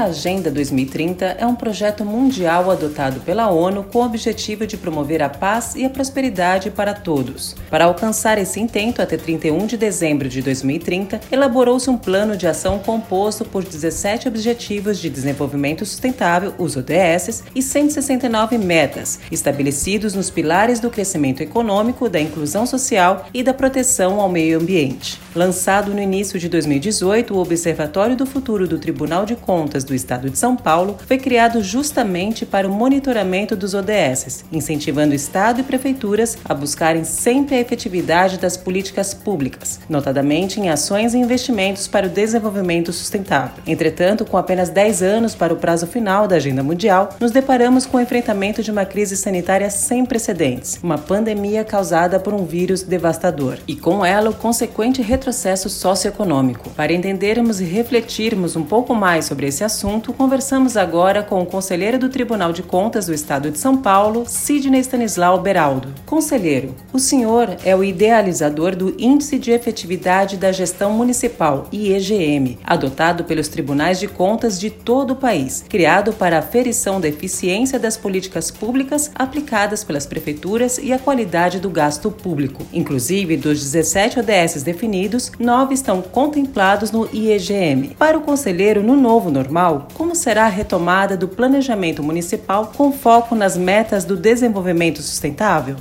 A Agenda 2030 é um projeto mundial adotado pela ONU com o objetivo de promover a paz e a prosperidade para todos. Para alcançar esse intento até 31 de dezembro de 2030, elaborou-se um plano de ação composto por 17 Objetivos de Desenvolvimento Sustentável, os ODS, e 169 metas, estabelecidos nos pilares do crescimento econômico, da inclusão social e da proteção ao meio ambiente. Lançado no início de 2018, o Observatório do Futuro do Tribunal de Contas do Estado de São Paulo foi criado justamente para o monitoramento dos ODS, incentivando Estado e prefeituras a buscarem sempre a efetividade das políticas públicas, notadamente em ações e investimentos para o desenvolvimento sustentável. Entretanto, com apenas 10 anos para o prazo final da Agenda Mundial, nos deparamos com o enfrentamento de uma crise sanitária sem precedentes, uma pandemia causada por um vírus devastador, e com ela o consequente retrocesso socioeconômico. Para entendermos e refletirmos um pouco mais sobre esse assunto, conversamos agora com o conselheiro do Tribunal de Contas do Estado de São Paulo, Sidney Stanislau Beraldo. Conselheiro, o senhor é o idealizador do Índice de Efetividade da Gestão Municipal, IEGM, adotado pelos tribunais de contas de todo o país, criado para a aferição da eficiência das políticas públicas aplicadas pelas prefeituras e a qualidade do gasto público. Inclusive, dos 17 ODS definidos, nove estão contemplados no IEGM. Para o conselheiro, no novo normal, como será a retomada do planejamento municipal com foco nas metas do desenvolvimento sustentável?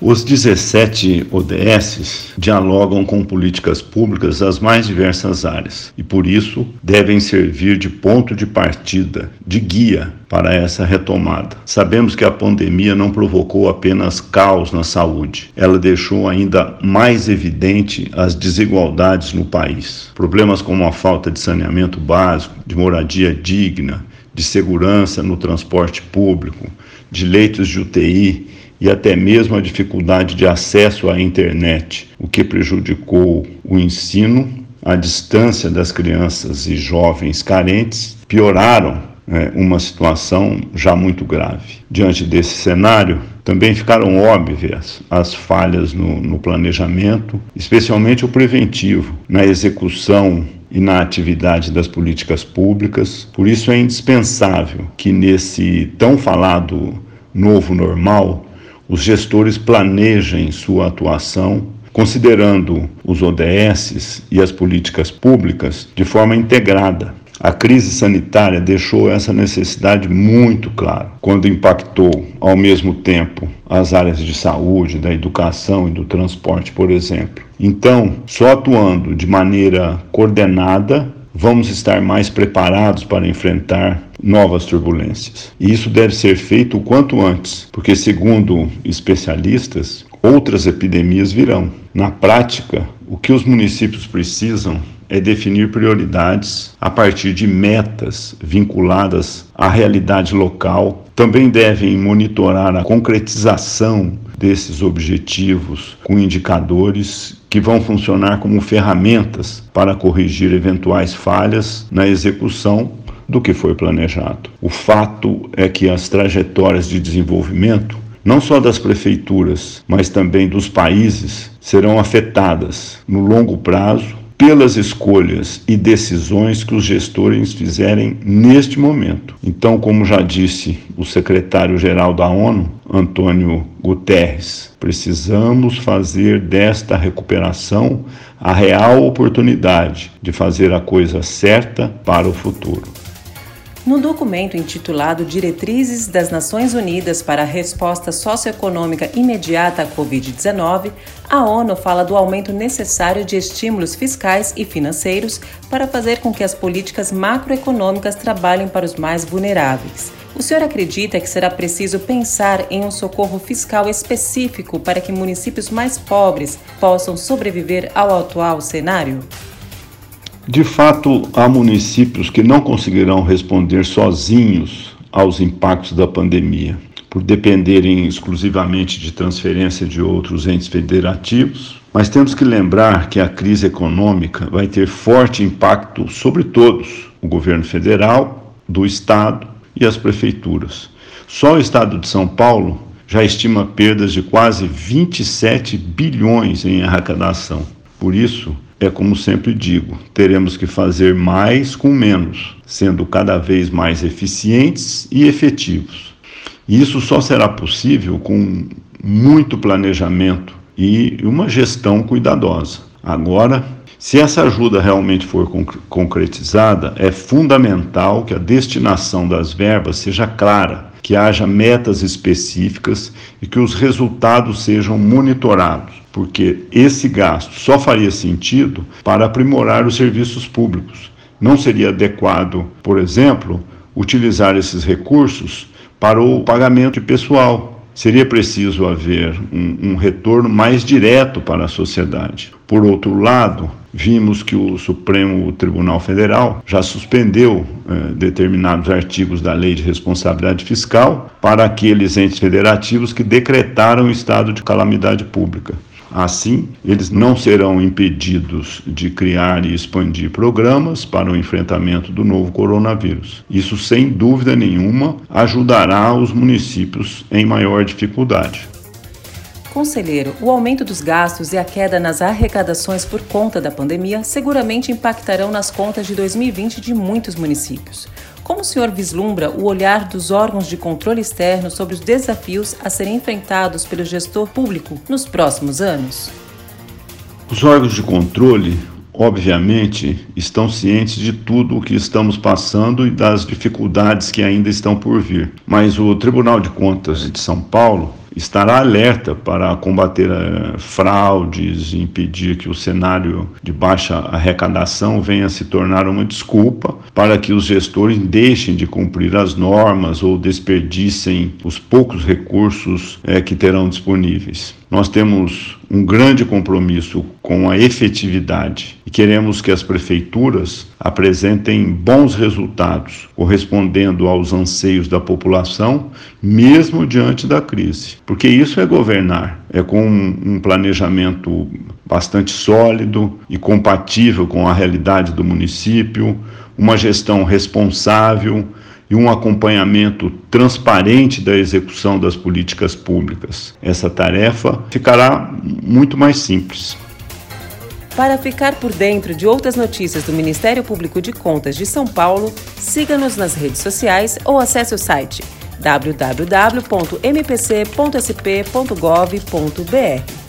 Os 17 ODS dialogam com políticas públicas das mais diversas áreas e, por isso, devem servir de ponto de partida, de guia para essa retomada. Sabemos que a pandemia não provocou apenas caos na saúde, ela deixou ainda mais evidente as desigualdades no país. Problemas como a falta de saneamento básico, de moradia digna, de segurança no transporte público, de leitos de UTI e até mesmo a dificuldade de acesso à internet, o que prejudicou o ensino, a distância das crianças e jovens carentes, pioraram é, uma situação já muito grave. Diante desse cenário, também ficaram óbvias as falhas no, no planejamento, especialmente o preventivo, na execução e na atividade das políticas públicas. Por isso é indispensável que nesse tão falado novo normal os gestores planejem sua atuação considerando os ODSs e as políticas públicas de forma integrada. A crise sanitária deixou essa necessidade muito clara, quando impactou ao mesmo tempo as áreas de saúde, da educação e do transporte, por exemplo. Então, só atuando de maneira coordenada vamos estar mais preparados para enfrentar novas turbulências. E isso deve ser feito o quanto antes, porque, segundo especialistas, outras epidemias virão. Na prática, o que os municípios precisam é definir prioridades a partir de metas vinculadas à realidade local. Também devem monitorar a concretização desses objetivos com indicadores que vão funcionar como ferramentas para corrigir eventuais falhas na execução do que foi planejado. O fato é que as trajetórias de desenvolvimento, não só das prefeituras, mas também dos países, serão afetadas no longo prazo pelas escolhas e decisões que os gestores fizerem neste momento. Então, como já disse o secretário-geral da ONU, Antônio Guterres, precisamos fazer desta recuperação a real oportunidade de fazer a coisa certa para o futuro. No documento intitulado Diretrizes das Nações Unidas para a Resposta Socioeconômica Imediata à Covid-19, a ONU fala do aumento necessário de estímulos fiscais e financeiros para fazer com que as políticas macroeconômicas trabalhem para os mais vulneráveis. O senhor acredita que será preciso pensar em um socorro fiscal específico para que municípios mais pobres possam sobreviver ao atual cenário? De fato, há municípios que não conseguirão responder sozinhos aos impactos da pandemia, por dependerem exclusivamente de transferência de outros entes federativos. Mas temos que lembrar que a crise econômica vai ter forte impacto sobre todos: o governo federal, do estado e as prefeituras. Só o estado de São Paulo já estima perdas de quase 27 bilhões em arrecadação. Por isso, é como sempre digo, teremos que fazer mais com menos, sendo cada vez mais eficientes e efetivos. E isso só será possível com muito planejamento e uma gestão cuidadosa. Agora, se essa ajuda realmente for concretizada, é fundamental que a destinação das verbas seja clara, que haja metas específicas e que os resultados sejam monitorados, porque esse gasto só faria sentido para aprimorar os serviços públicos. Não seria adequado, por exemplo, utilizar esses recursos para o pagamento de pessoal, seria preciso haver um, um, retorno mais direto para a sociedade. Por outro lado, vimos que o Supremo Tribunal Federal já suspendeu eh, determinados artigos da Lei de Responsabilidade Fiscal para aqueles entes federativos que decretaram o estado de calamidade pública. Assim, eles não serão impedidos de criar e expandir programas para o enfrentamento do novo coronavírus. Isso, sem dúvida nenhuma, ajudará os municípios em maior dificuldade. Conselheiro, o aumento dos gastos e a queda nas arrecadações por conta da pandemia seguramente impactarão nas contas de 2020 de muitos municípios. Como o senhor vislumbra o olhar dos órgãos de controle externo sobre os desafios a serem enfrentados pelo gestor público nos próximos anos? Os órgãos de controle, obviamente, estão cientes de tudo o que estamos passando e das dificuldades que ainda estão por vir. Mas o Tribunal de Contas de São Paulo estará alerta para combater uh, fraudes e impedir que o cenário de baixa arrecadação venha a se tornar uma desculpa para que os gestores deixem de cumprir as normas ou desperdicem os poucos recursos uh, que terão disponíveis. Nós temos um grande compromisso com a efetividade e queremos que as prefeituras apresentem bons resultados, correspondendo aos anseios da população, mesmo diante da crise. Porque isso é governar, é com um planejamento bastante sólido e compatível com a realidade do município, uma gestão responsável e um acompanhamento transparente da execução das políticas públicas. Essa tarefa ficará muito mais simples. Para ficar por dentro de outras notícias do Ministério Público de Contas de São Paulo, siga-nos nas redes sociais ou acesse o site www.mpc.sp.gov.br.